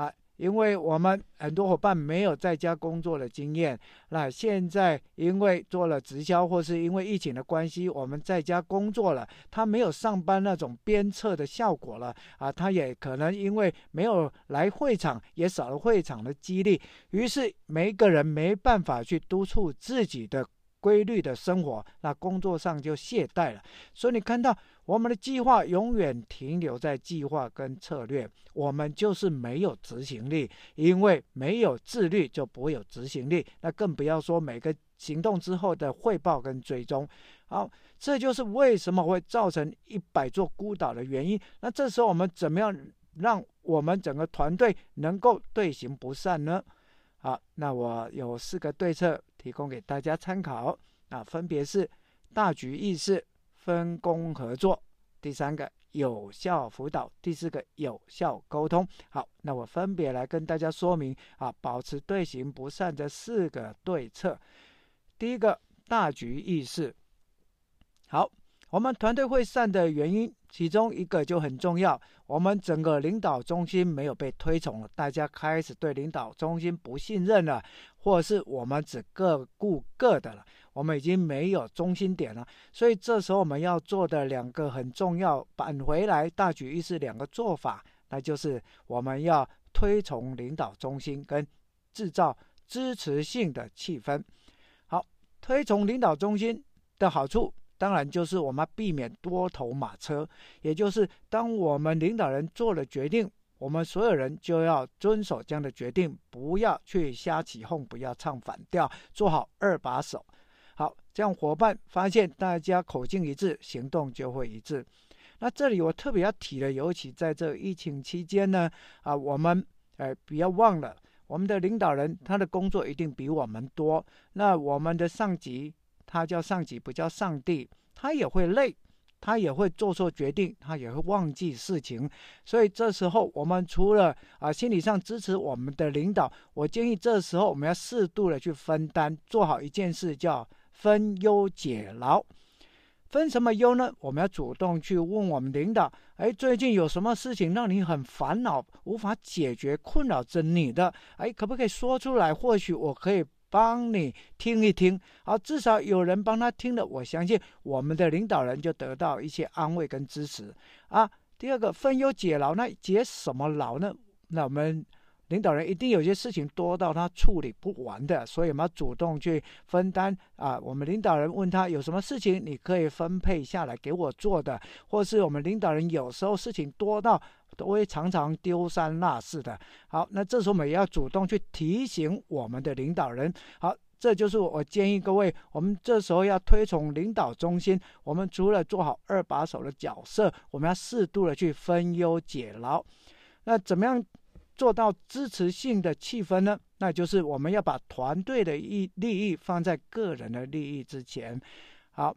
啊。因为我们很多伙伴没有在家工作的经验，那现在因为做了直销，或是因为疫情的关系，我们在家工作了，他没有上班那种鞭策的效果了啊，他也可能因为没有来会场，也少了会场的激励，于是每一个人没办法去督促自己的规律的生活，那工作上就懈怠了。所以你看到。我们的计划永远停留在计划跟策略，我们就是没有执行力，因为没有自律就不会有执行力，那更不要说每个行动之后的汇报跟追踪。好，这就是为什么会造成一百座孤岛的原因。那这时候我们怎么样让我们整个团队能够队形不散呢？好，那我有四个对策提供给大家参考，啊，分别是大局意识。分工合作，第三个有效辅导，第四个有效沟通。好，那我分别来跟大家说明啊，保持队形不散这四个对策。第一个大局意识。好，我们团队会散的原因，其中一个就很重要，我们整个领导中心没有被推崇了，大家开始对领导中心不信任了，或者是我们只各顾各的了。我们已经没有中心点了，所以这时候我们要做的两个很重要，扳回来大局意识两个做法，那就是我们要推崇领导中心跟制造支持性的气氛。好，推崇领导中心的好处，当然就是我们避免多头马车，也就是当我们领导人做了决定，我们所有人就要遵守这样的决定，不要去瞎起哄，不要唱反调，做好二把手。好，这样伙伴发现大家口径一致，行动就会一致。那这里我特别要提的，尤其在这疫情期间呢，啊，我们哎不要忘了，我们的领导人他的工作一定比我们多。那我们的上级，他叫上级，不叫上帝，他也会累，他也会做错决定，他也会忘记事情。所以这时候，我们除了啊心理上支持我们的领导，我建议这时候我们要适度的去分担，做好一件事叫。分忧解劳，分什么忧呢？我们要主动去问我们领导，哎，最近有什么事情让你很烦恼，无法解决，困扰着你的？哎，可不可以说出来？或许我可以帮你听一听。好，至少有人帮他听了，我相信我们的领导人就得到一些安慰跟支持啊。第二个，分忧解劳，那解什么劳呢？那我们。领导人一定有些事情多到他处理不完的，所以我们要主动去分担啊。我们领导人问他有什么事情，你可以分配下来给我做的，或是我们领导人有时候事情多到都会常常丢三落四的。好，那这时候我们也要主动去提醒我们的领导人。好，这就是我建议各位，我们这时候要推崇领导中心。我们除了做好二把手的角色，我们要适度的去分忧解劳。那怎么样？做到支持性的气氛呢，那就是我们要把团队的益利益放在个人的利益之前。好，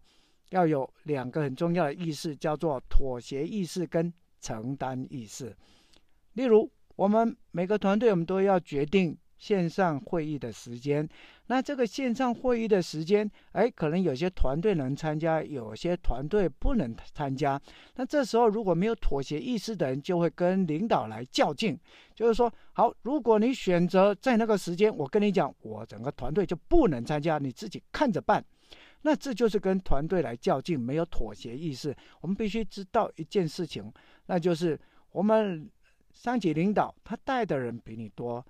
要有两个很重要的意识，叫做妥协意识跟承担意识。例如，我们每个团队，我们都要决定。线上会议的时间，那这个线上会议的时间，哎，可能有些团队能参加，有些团队不能参加。那这时候如果没有妥协意识的人，就会跟领导来较劲，就是说，好，如果你选择在那个时间，我跟你讲，我整个团队就不能参加，你自己看着办。那这就是跟团队来较劲，没有妥协意识。我们必须知道一件事情，那就是我们上级领导他带的人比你多。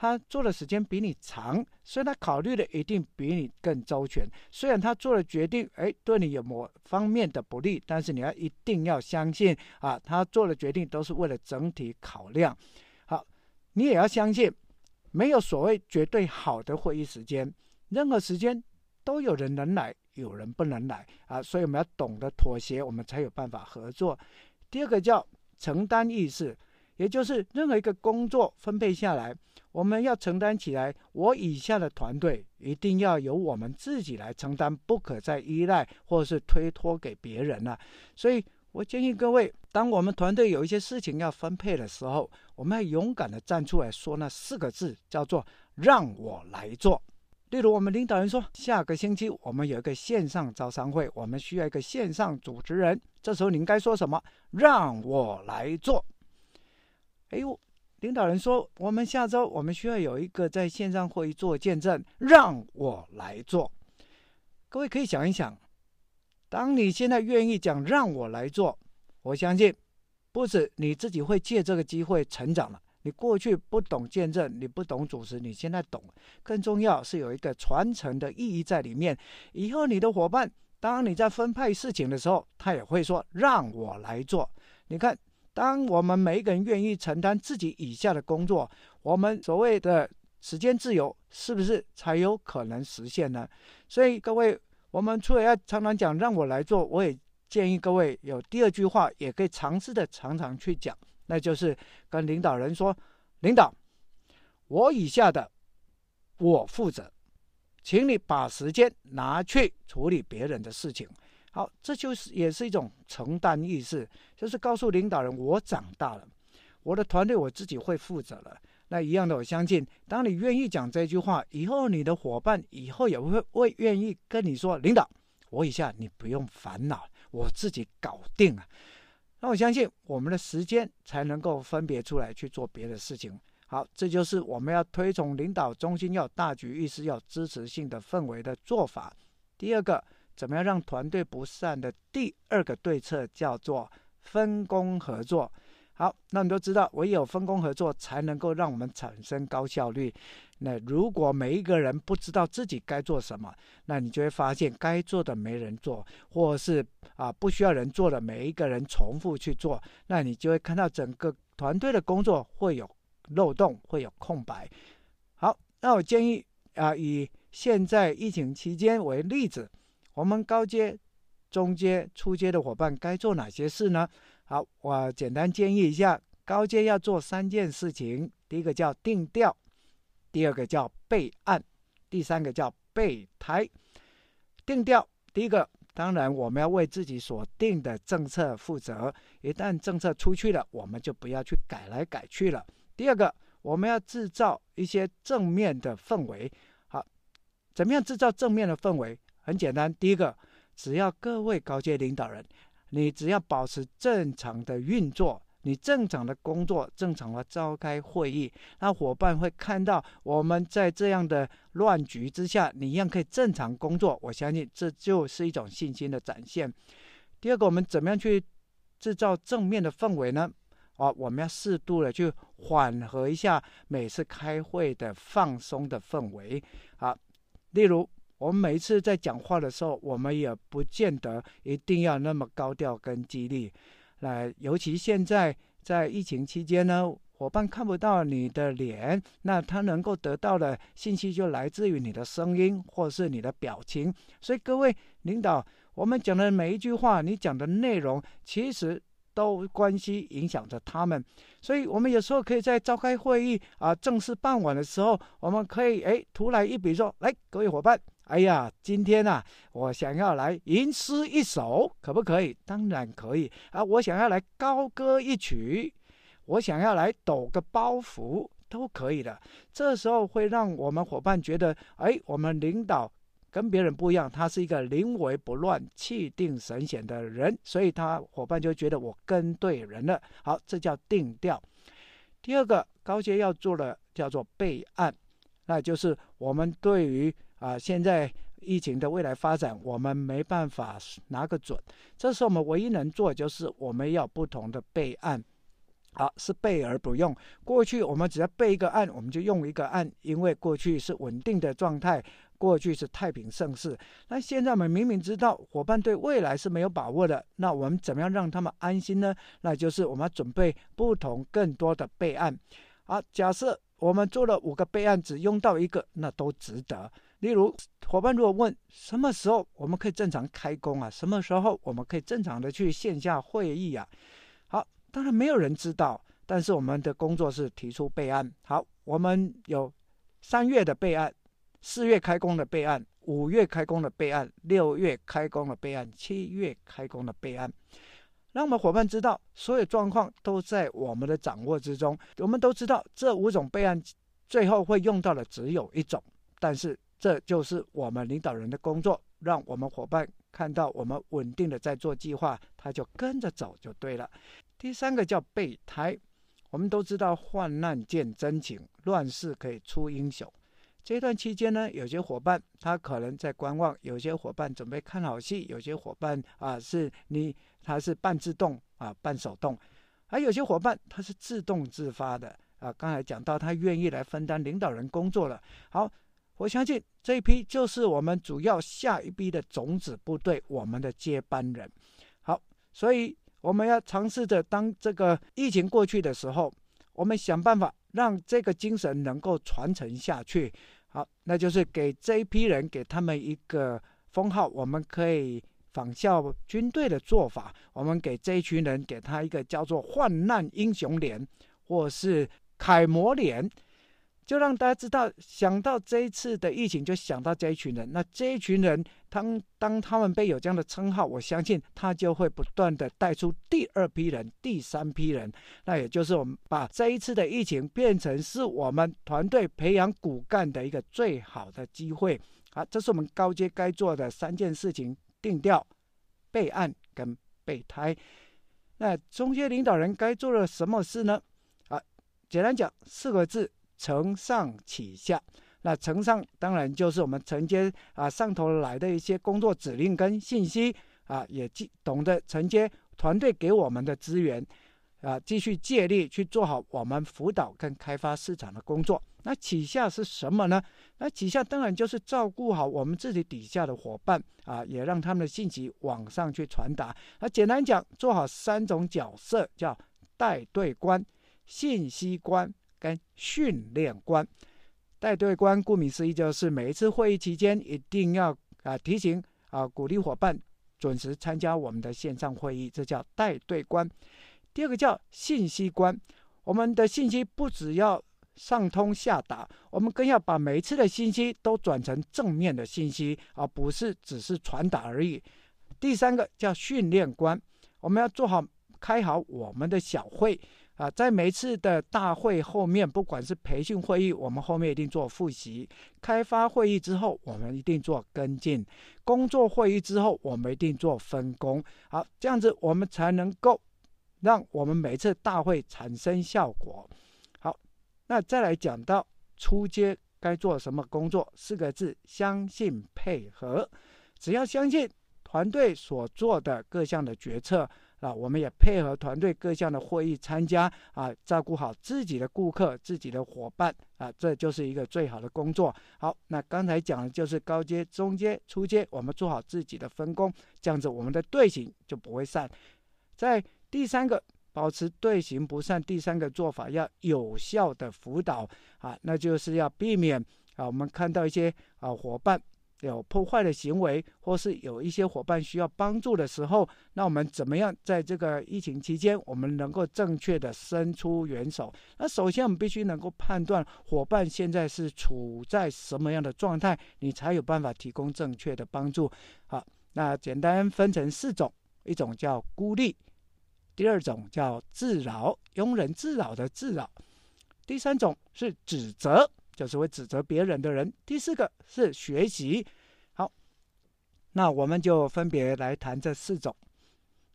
他做的时间比你长，所以他考虑的一定比你更周全。虽然他做了决定，哎，对你有某方面的不利，但是你要一定要相信啊，他做的决定都是为了整体考量。好，你也要相信，没有所谓绝对好的会议时间，任何时间都有人能来，有人不能来啊。所以我们要懂得妥协，我们才有办法合作。第二个叫承担意识，也就是任何一个工作分配下来。我们要承担起来，我以下的团队一定要由我们自己来承担，不可再依赖或是推脱给别人了。所以我建议各位，当我们团队有一些事情要分配的时候，我们要勇敢的站出来说那四个字，叫做“让我来做”。例如，我们领导人说，下个星期我们有一个线上招商会，我们需要一个线上主持人，这时候你应该说什么？“让我来做”。哎呦！领导人说，我们下周我们需要有一个在线上会议做见证，让我来做。各位可以想一想，当你现在愿意讲让我来做，我相信不止你自己会借这个机会成长了。你过去不懂见证，你不懂主持，你现在懂。更重要是有一个传承的意义在里面。以后你的伙伴，当你在分派事情的时候，他也会说让我来做。你看，当我们每一个人愿意承担自己以下的工作，我们所谓的。时间自由是不是才有可能实现呢？所以各位，我们除了要常常讲让我来做，我也建议各位有第二句话，也可以尝试的常常去讲，那就是跟领导人说：“领导，我以下的我负责，请你把时间拿去处理别人的事情。”好，这就是也是一种承担意识，就是告诉领导人：我长大了，我的团队我自己会负责了。那一样的，我相信，当你愿意讲这句话以后，你的伙伴以后也会会愿意跟你说：“领导，我以下你不用烦恼，我自己搞定了。”那我相信，我们的时间才能够分别出来去做别的事情。好，这就是我们要推崇领导中心要大局意识、要支持性的氛围的做法。第二个，怎么样让团队不散的第二个对策叫做分工合作。好，那你都知道，唯有分工合作才能够让我们产生高效率。那如果每一个人不知道自己该做什么，那你就会发现该做的没人做，或是啊不需要人做的每一个人重复去做，那你就会看到整个团队的工作会有漏洞，会有空白。好，那我建议啊，以现在疫情期间为例子，我们高阶、中阶、初阶的伙伴该做哪些事呢？好，我简单建议一下，高阶要做三件事情。第一个叫定调，第二个叫备案，第三个叫备胎。定调，第一个，当然我们要为自己所定的政策负责。一旦政策出去了，我们就不要去改来改去了。第二个，我们要制造一些正面的氛围。好，怎么样制造正面的氛围？很简单，第一个，只要各位高阶领导人。你只要保持正常的运作，你正常的工作，正常的召开会议，那伙伴会看到我们在这样的乱局之下，你一样可以正常工作。我相信这就是一种信心的展现。第二个，我们怎么样去制造正面的氛围呢？啊，我们要适度的去缓和一下每次开会的放松的氛围。啊，例如。我们每一次在讲话的时候，我们也不见得一定要那么高调跟激励。来，尤其现在在疫情期间呢，伙伴看不到你的脸，那他能够得到的信息就来自于你的声音或是你的表情。所以各位领导，我们讲的每一句话，你讲的内容，其实都关系影响着他们。所以我们有时候可以在召开会议啊，正式傍晚的时候，我们可以哎，突然一笔说，来，各位伙伴。哎呀，今天啊，我想要来吟诗一首，可不可以？当然可以啊！我想要来高歌一曲，我想要来抖个包袱，都可以的。这时候会让我们伙伴觉得，哎，我们领导跟别人不一样，他是一个临危不乱、气定神闲的人，所以他伙伴就觉得我跟对人了。好，这叫定调。第二个高阶要做的叫做备案，那就是我们对于。啊，现在疫情的未来发展，我们没办法拿个准。这时候我们唯一能做，就是我们要不同的备案。好，是备而不用。过去我们只要备一个案，我们就用一个案，因为过去是稳定的状态，过去是太平盛世。那现在我们明明知道伙伴对未来是没有把握的，那我们怎么样让他们安心呢？那就是我们要准备不同更多的备案。好，假设我们做了五个备案，只用到一个，那都值得。例如，伙伴如果问什么时候我们可以正常开工啊？什么时候我们可以正常的去线下会议啊？好，当然没有人知道，但是我们的工作是提出备案。好，我们有三月的备案，四月开工的备案，五月开工的备案，六月开工的备案，七月开工的备案，让我们伙伴知道所有状况都在我们的掌握之中。我们都知道这五种备案最后会用到的只有一种，但是。这就是我们领导人的工作，让我们伙伴看到我们稳定的在做计划，他就跟着走就对了。第三个叫备胎，我们都知道患难见真情，乱世可以出英雄。这段期间呢，有些伙伴他可能在观望，有些伙伴准备看好戏，有些伙伴啊是你他是半自动啊半手动，还有些伙伴他是自动自发的啊。刚才讲到他愿意来分担领导人工作了。好，我相信这一批就是我们主要下一批的种子部队，我们的接班人。好，所以我们要尝试着当这个疫情过去的时候，我们想办法让这个精神能够传承下去。好，那就是给这一批人，给他们一个封号，我们可以仿效军队的做法，我们给这一群人，给他一个叫做“患难英雄连”或是“楷模连”。就让大家知道，想到这一次的疫情，就想到这一群人。那这一群人，当当他们被有这样的称号，我相信他就会不断的带出第二批人、第三批人。那也就是我们把这一次的疫情变成是我们团队培养骨干的一个最好的机会。好，这是我们高阶该做的三件事情：定调、备案跟备胎。那中阶领导人该做的什么事呢？啊，简单讲四个字。承上启下，那承上当然就是我们承接啊上头来的一些工作指令跟信息啊，也记懂得承接团队给我们的资源啊，继续借力去做好我们辅导跟开发市场的工作。那启下是什么呢？那启下当然就是照顾好我们自己底下的伙伴啊，也让他们的信息往上去传达。那简单讲，做好三种角色，叫带队官、信息官。跟训练官，带队官，顾名思义，就是每一次会议期间一定要啊提醒啊鼓励伙伴准时参加我们的线上会议，这叫带队官。第二个叫信息官，我们的信息不只要上通下达，我们更要把每一次的信息都转成正面的信息，而不是只是传达而已。第三个叫训练官，我们要做好开好我们的小会。啊，在每次的大会后面，不管是培训会议，我们后面一定做复习；开发会议之后，我们一定做跟进；工作会议之后，我们一定做分工。好，这样子我们才能够让我们每次大会产生效果。好，那再来讲到初阶该做什么工作，四个字：相信配合。只要相信团队所做的各项的决策。啊，我们也配合团队各项的会议参加啊，照顾好自己的顾客、自己的伙伴啊，这就是一个最好的工作。好，那刚才讲的就是高阶、中阶、初阶，我们做好自己的分工，这样子我们的队形就不会散。在第三个，保持队形不散，第三个做法要有效的辅导啊，那就是要避免啊，我们看到一些啊伙伴。有破坏的行为，或是有一些伙伴需要帮助的时候，那我们怎么样在这个疫情期间，我们能够正确的伸出援手？那首先我们必须能够判断伙伴现在是处在什么样的状态，你才有办法提供正确的帮助。好，那简单分成四种，一种叫孤立，第二种叫自扰，庸人自扰的自扰，第三种是指责。就是会指责别人的人。第四个是学习。好，那我们就分别来谈这四种。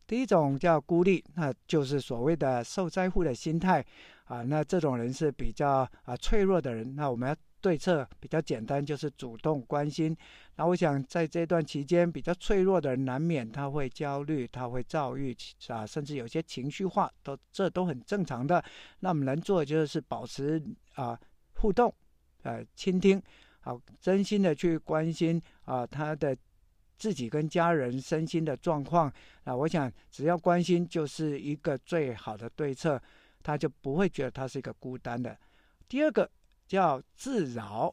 第一种叫孤立，那就是所谓的受灾户的心态啊。那这种人是比较啊脆弱的人。那我们要对策比较简单，就是主动关心。那我想在这段期间，比较脆弱的人难免他会焦虑，他会躁郁啊，甚至有些情绪化，都这都很正常的。那我们能做的就是保持啊互动。呃，倾听，好，真心的去关心啊，他的自己跟家人身心的状况啊，我想只要关心就是一个最好的对策，他就不会觉得他是一个孤单的。第二个叫自扰，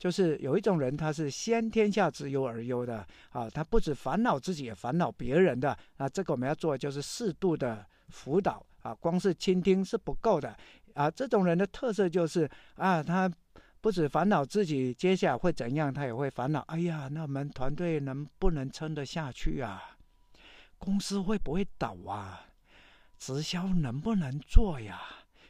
就是有一种人他是先天下之忧而忧的啊，他不止烦恼自己，也烦恼别人的。啊这个我们要做就是适度的辅导啊，光是倾听是不够的啊。这种人的特色就是啊，他。不止烦恼自己接下来会怎样，他也会烦恼。哎呀，那我们团队能不能撑得下去啊？公司会不会倒啊？直销能不能做呀？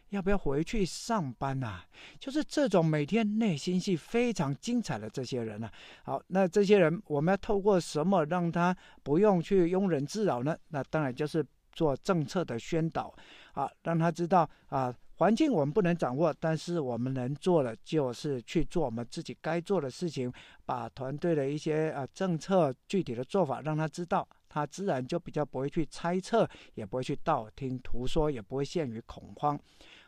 要不要回去上班啊？就是这种每天内心戏非常精彩的这些人呢、啊。好，那这些人我们要透过什么让他不用去庸人自扰呢？那当然就是做政策的宣导啊，让他知道啊，环境我们不能掌握，但是我们能做的就是去做我们自己该做的事情，把团队的一些啊政策具体的做法让他知道，他自然就比较不会去猜测，也不会去道听途说，也不会陷于恐慌。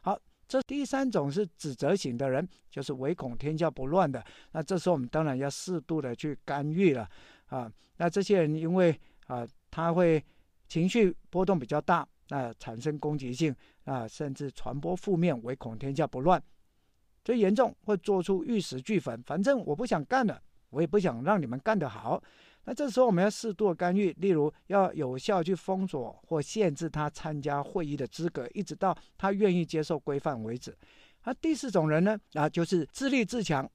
好，这第三种是指责型的人，就是唯恐天下不乱的。那这时候我们当然要适度的去干预了啊。那这些人因为啊，他会情绪波动比较大。那产生攻击性啊，甚至传播负面，唯恐天下不乱，最严重会做出玉石俱焚。反正我不想干了，我也不想让你们干得好。那这时候我们要适度干预，例如要有效去封锁或限制他参加会议的资格，一直到他愿意接受规范为止。那第四种人呢，啊，就是自立自强，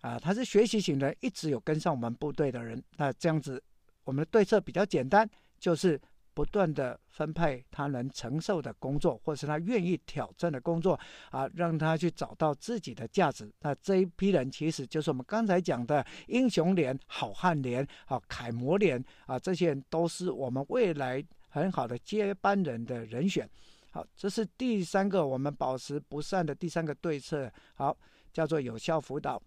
啊，他是学习型的，一直有跟上我们部队的人。那这样子，我们的对策比较简单，就是。不断的分配他能承受的工作，或是他愿意挑战的工作，啊，让他去找到自己的价值。那这一批人其实就是我们刚才讲的英雄连、好汉连、啊楷模连啊，这些人都是我们未来很好的接班人的人选。好，这是第三个我们保持不散的第三个对策，好，叫做有效辅导。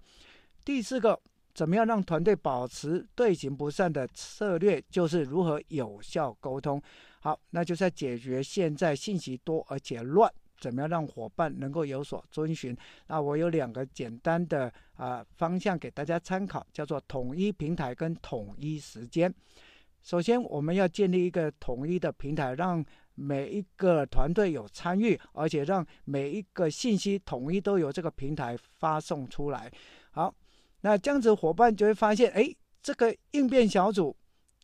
第四个。怎么样让团队保持队形不散的策略，就是如何有效沟通。好，那就是要解决现在信息多而且乱，怎么样让伙伴能够有所遵循？那我有两个简单的啊、方向给大家参考，叫做统一平台跟统一时间。首先，我们要建立一个统一的平台，让每一个团队有参与，而且让每一个信息统一都由这个平台发送出来。好。那这样子，伙伴就会发现，哎，这个应变小组，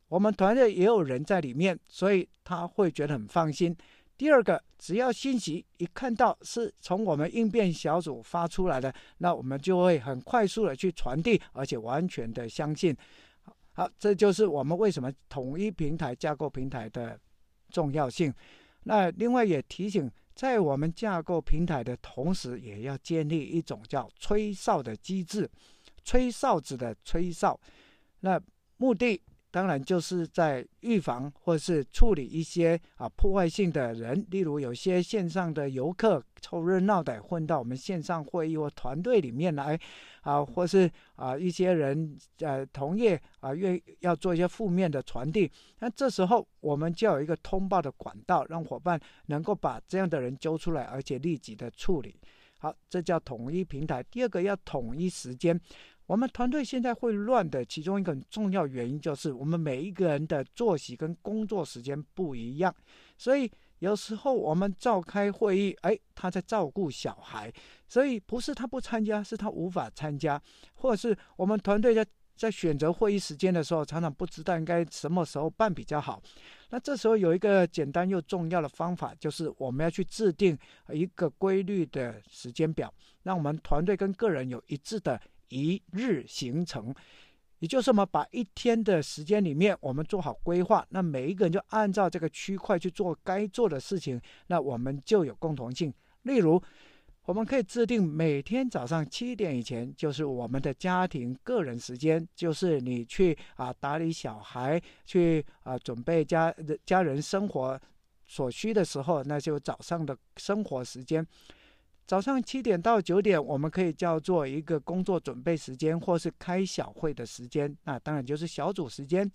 我们团队也有人在里面，所以他会觉得很放心。第二个，只要信息一看到是从我们应变小组发出来的，那我们就会很快速的去传递，而且完全的相信。好，这就是我们为什么统一平台架构平台的重要性。那另外也提醒，在我们架构平台的同时，也要建立一种叫吹哨的机制。吹哨子的吹哨，那目的当然就是在预防或是处理一些啊破坏性的人，例如有些线上的游客凑热闹的混到我们线上会议或团队里面来，啊，或是啊一些人呃同业啊愿要做一些负面的传递，那这时候我们就有一个通报的管道，让伙伴能够把这样的人揪出来，而且立即的处理。好，这叫统一平台。第二个要统一时间。我们团队现在会乱的其中一个很重要原因就是我们每一个人的作息跟工作时间不一样，所以有时候我们召开会议，哎，他在照顾小孩，所以不是他不参加，是他无法参加，或者是我们团队在在选择会议时间的时候，常常不知道应该什么时候办比较好。那这时候有一个简单又重要的方法，就是我们要去制定一个规律的时间表，让我们团队跟个人有一致的。一日行程，也就是我们把一天的时间里面，我们做好规划，那每一个人就按照这个区块去做该做的事情，那我们就有共同性。例如，我们可以制定每天早上七点以前就是我们的家庭个人时间，就是你去啊打理小孩，去啊准备家家人生活所需的时候，那就早上的生活时间。早上七点到九点，我们可以叫做一个工作准备时间，或是开小会的时间。那当然就是小组时间。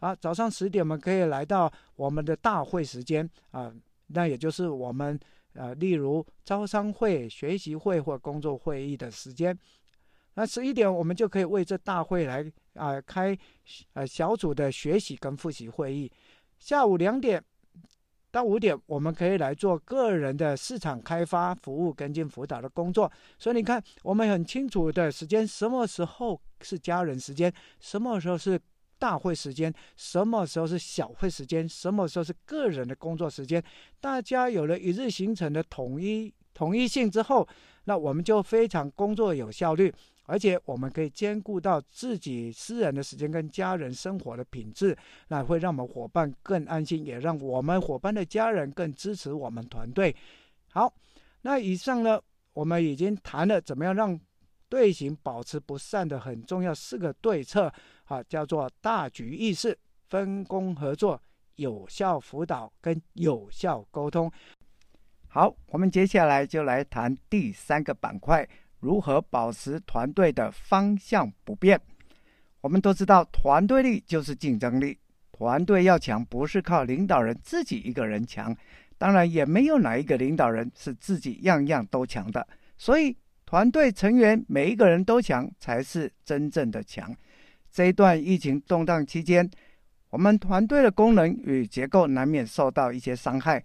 好，早上十点我们可以来到我们的大会时间啊，那也就是我们呃，例如招商会、学习会或工作会议的时间。那十一点我们就可以为这大会来啊、开呃小组的学习跟复习会议。下午两点。到五点，我们可以来做个人的市场开发、服务跟进辅导的工作。所以你看，我们很清楚的时间，什么时候是家人时间，什么时候是大会时间，什么时候是小会时间，什么时候是个人的工作时间。大家有了一日行程的统一统一性之后，那我们就非常工作有效率。而且我们可以兼顾到自己私人的时间跟家人生活的品质，那会让我们伙伴更安心，也让我们伙伴的家人更支持我们团队。好，那以上呢，我们已经谈了怎么样让队形保持不散的很重要四个对策，啊，叫做大局意识、分工合作、有效辅导跟有效沟通。好，我们接下来就来谈第三个板块，如何保持团队的方向不变。我们都知道，团队力就是竞争力。团队要强，不是靠领导人自己一个人强，当然也没有哪一个领导人是自己样样都强的。所以，团队成员每一个人都强，才是真正的强。这一段疫情动荡期间，我们团队的功能与结构难免受到一些伤害。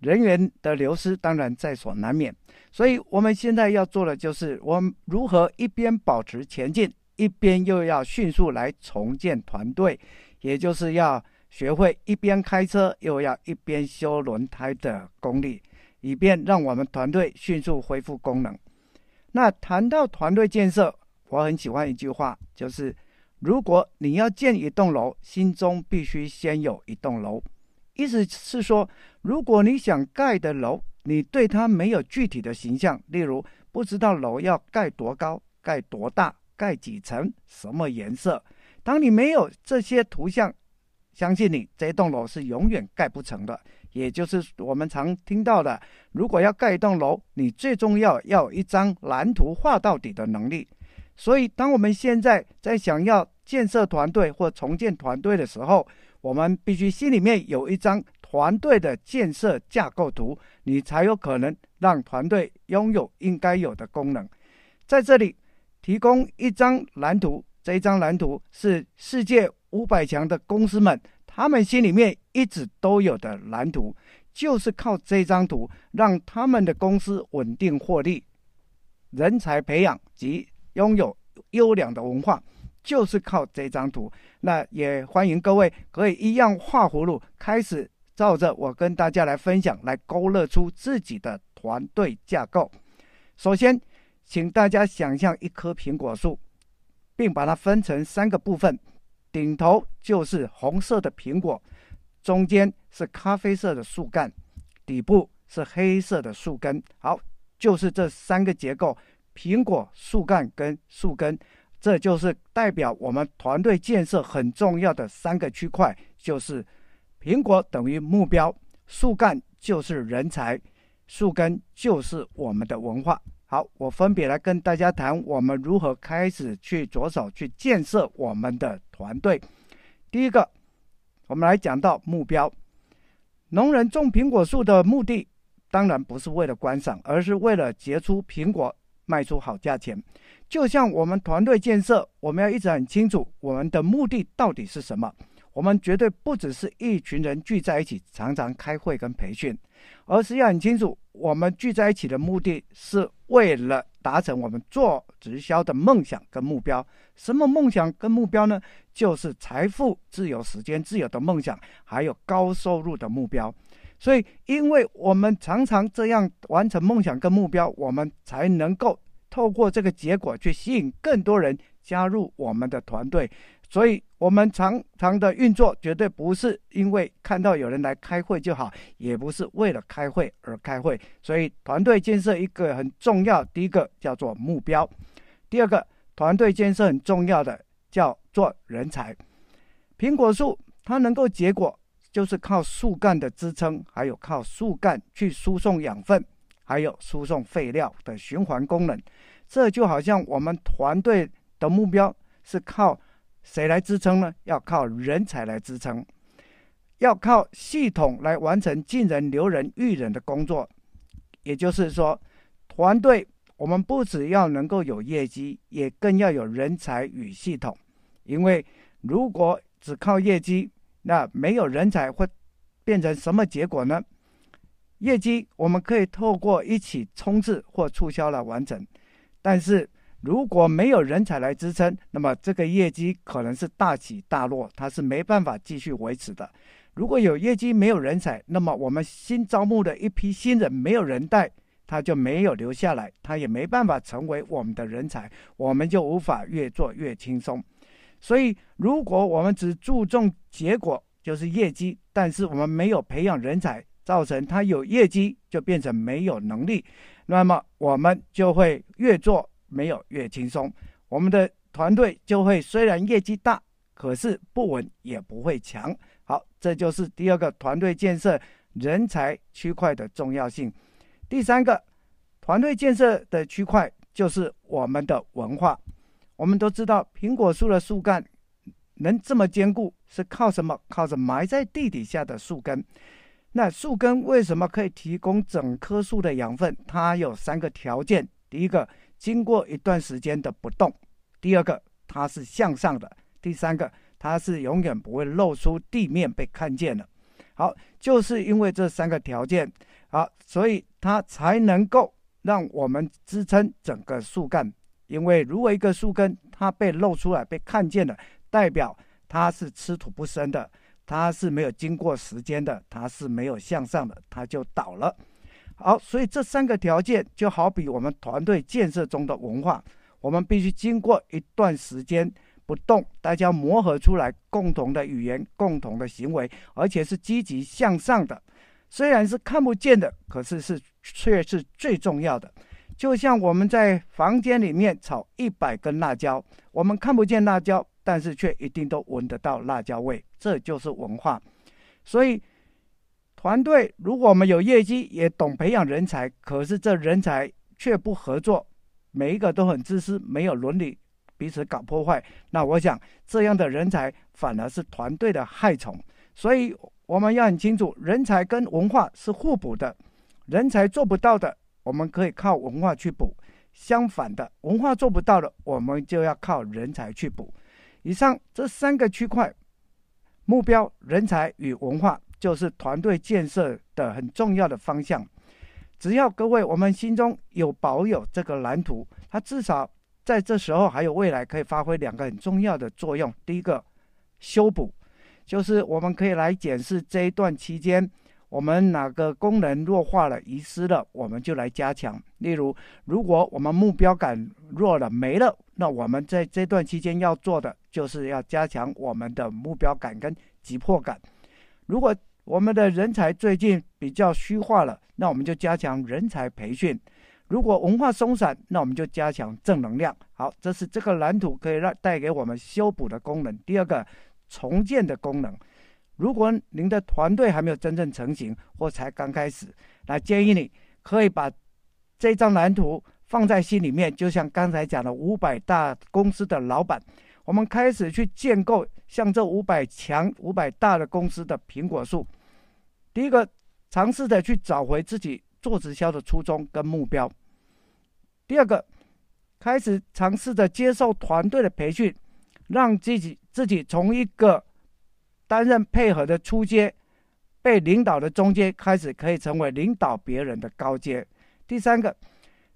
人员的流失当然在所难免，所以我们现在要做的就是，我们如何一边保持前进，一边又要迅速来重建团队，也就是要学会一边开车又要一边修轮胎的功力，以便让我们团队迅速恢复功能。那谈到团队建设，我很喜欢一句话，就是如果你要建一栋楼，心中必须先有一栋楼。意思是说，如果你想盖的楼，你对它没有具体的形象，例如不知道楼要盖多高、盖多大、盖几层、什么颜色，当你没有这些图像，相信你这栋楼是永远盖不成的。也就是我们常听到的，如果要盖一栋楼，你最重要要有一张蓝图画到底的能力。所以，当我们现在在想要建设团队或重建团队的时候，我们必须心里面有一张团队的建设架构图，你才有可能让团队拥有应该有的功能。在这里提供一张蓝图，这一张蓝图是世界五百强的公司们他们心里面一直都有的蓝图，就是靠这张图让他们的公司稳定获利、人才培养及拥有优良的文化。就是靠这张图，那也欢迎各位可以一样画葫芦，开始照着我跟大家来分享，来勾勒出自己的团队架构。首先，请大家想象一棵苹果树，并把它分成三个部分，顶头就是红色的苹果，中间是咖啡色的树干，底部是黑色的树根。好，就是这三个结构：苹果、树干跟树根。这就是代表我们团队建设很重要的三个区块，就是苹果等于目标，树干就是人才，树根就是我们的文化。好，我分别来跟大家谈我们如何开始去着手去建设我们的团队。第一个，我们来讲到目标。农人种苹果树的目的，当然不是为了观赏，而是为了结出苹果，卖出好价钱。就像我们团队建设，我们要一直很清楚我们的目的到底是什么。我们绝对不只是一群人聚在一起，常常开会跟培训，而是要很清楚，我们聚在一起的目的是为了达成我们做直销的梦想跟目标。什么梦想跟目标呢？就是财富、自由、时间自由的梦想，还有高收入的目标。所以，因为我们常常这样完成梦想跟目标，我们才能够。透过这个结果去吸引更多人加入我们的团队，所以我们常常的运作绝对不是因为看到有人来开会就好，也不是为了开会而开会。所以团队建设一个很重要，第一个叫做目标，第二个团队建设很重要的叫做人才。苹果树它能够结果，就是靠树干的支撑，还有靠树干去输送养分。还有输送废料的循环功能，这就好像我们团队的目标是靠谁来支撑呢？要靠人才来支撑，要靠系统来完成进人、留人、育人的工作。也就是说，团队我们不只要能够有业绩，也更要有人才与系统。因为如果只靠业绩，那没有人才会变成什么结果呢？业绩我们可以透过一起冲刺或促销来完成，但是如果没有人才来支撑，那么这个业绩可能是大起大落，它是没办法继续维持的。如果有业绩没有人才，那么我们新招募的一批新人没有人带，他就没有留下来，他也没办法成为我们的人才，我们就无法越做越轻松。所以，如果我们只注重结果，就是业绩，但是我们没有培养人才。造成他有业绩就变成没有能力，那么我们就会越做没有越轻松，我们的团队就会虽然业绩大，可是不稳也不会强。好，这就是第二个团队建设人才区块的重要性。第三个团队建设的区块就是我们的文化。我们都知道，苹果树的树干能这么坚固，是靠什么？靠着埋在地底下的树根。那树根为什么可以提供整棵树的养分？它有三个条件：第一个，经过一段时间的不动；第二个，它是向上的；第三个，它是永远不会露出地面被看见的。好，就是因为这三个条件，好，所以它才能够让我们支撑整个树干。因为如果一个树根它被露出来、被看见了，代表它是吃土不生的，它是没有经过时间的，它是没有向上的，它就倒了。好，所以这三个条件就好比我们团队建设中的文化，我们必须经过一段时间不动，大家磨合出来共同的语言、共同的行为，而且是积极向上的。虽然是看不见的，可是是却是最重要的。就像我们在房间里面炒一百根辣椒，我们看不见辣椒，但是却一定都闻得到辣椒味，这就是文化。所以，团队如果我们有业绩，也懂培养人才，可是这人才却不合作，每一个都很自私，没有伦理，彼此搞破坏，那我想这样的人才反而是团队的害虫。所以我们要很清楚，人才跟文化是互补的，人才做不到的。我们可以靠文化去补，相反的，文化做不到的，我们就要靠人才去补。以上这三个区块，目标、人才与文化，就是团队建设的很重要的方向。只要各位我们心中有保有这个蓝图，它至少在这时候还有未来可以发挥两个很重要的作用。第一个，修补，就是我们可以来检视这一段期间。我们哪个功能弱化了、遗失了，我们就来加强。例如，如果我们目标感弱了、没了，那我们在这段期间要做的就是要加强我们的目标感跟急迫感。如果我们的人才最近比较虚化了，那我们就加强人才培训。如果文化松散，那我们就加强正能量。好，这是这个蓝图可以让带给我们修补的功能。第二个，重建的功能。如果您的团队还没有真正成型或才刚开始，那建议你可以把这张蓝图放在心里面，就像刚才讲的五百大公司的老板，我们开始去建构像这五百强、五百大的公司的苹果树。第一个，尝试着去找回自己做直销的初衷跟目标；第二个，开始尝试着接受团队的培训，让自己自己从一个担任配合的初阶，被领导的中阶，开始可以成为领导别人的高阶。第三个，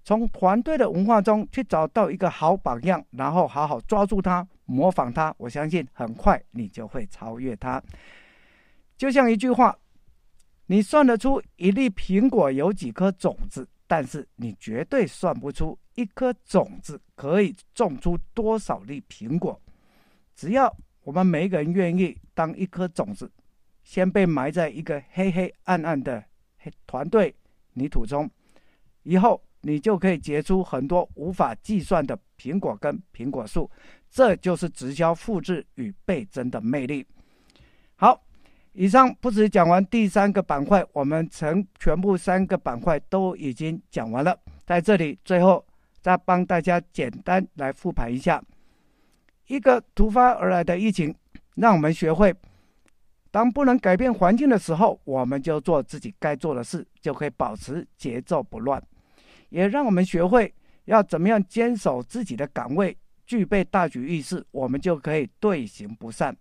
从团队的文化中去找到一个好榜样，然后好好抓住它，模仿它。我相信很快你就会超越它。就像一句话，你算得出一粒苹果有几颗种子，但是你绝对算不出一颗种子可以种出多少粒苹果。只要我们每个人愿意当一颗种子，先被埋在一个黑黑暗暗的团队泥土中，以后你就可以结出很多无法计算的苹果跟苹果树。这就是直销复制与倍增的魅力。好，以上不止讲完第三个板块，我们曾全部三个板块都已经讲完了。在这里，最后再帮大家简单来复盘一下。一个突发而来的疫情，让我们学会，当不能改变环境的时候，我们就做自己该做的事，就可以保持节奏不乱。也让我们学会要怎么样坚守自己的岗位，具备大局意识，我们就可以队形不散。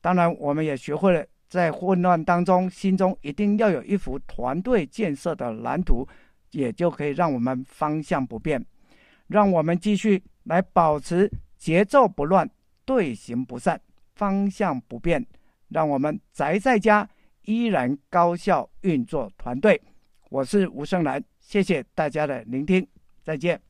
当然，我们也学会了在混乱当中，心中一定要有一幅团队建设的蓝图，也就可以让我们方向不变。让我们继续来保持。节奏不乱，队形不散，方向不变，让我们宅在家依然高效运作团队。我是吴胜男，谢谢大家的聆听，再见。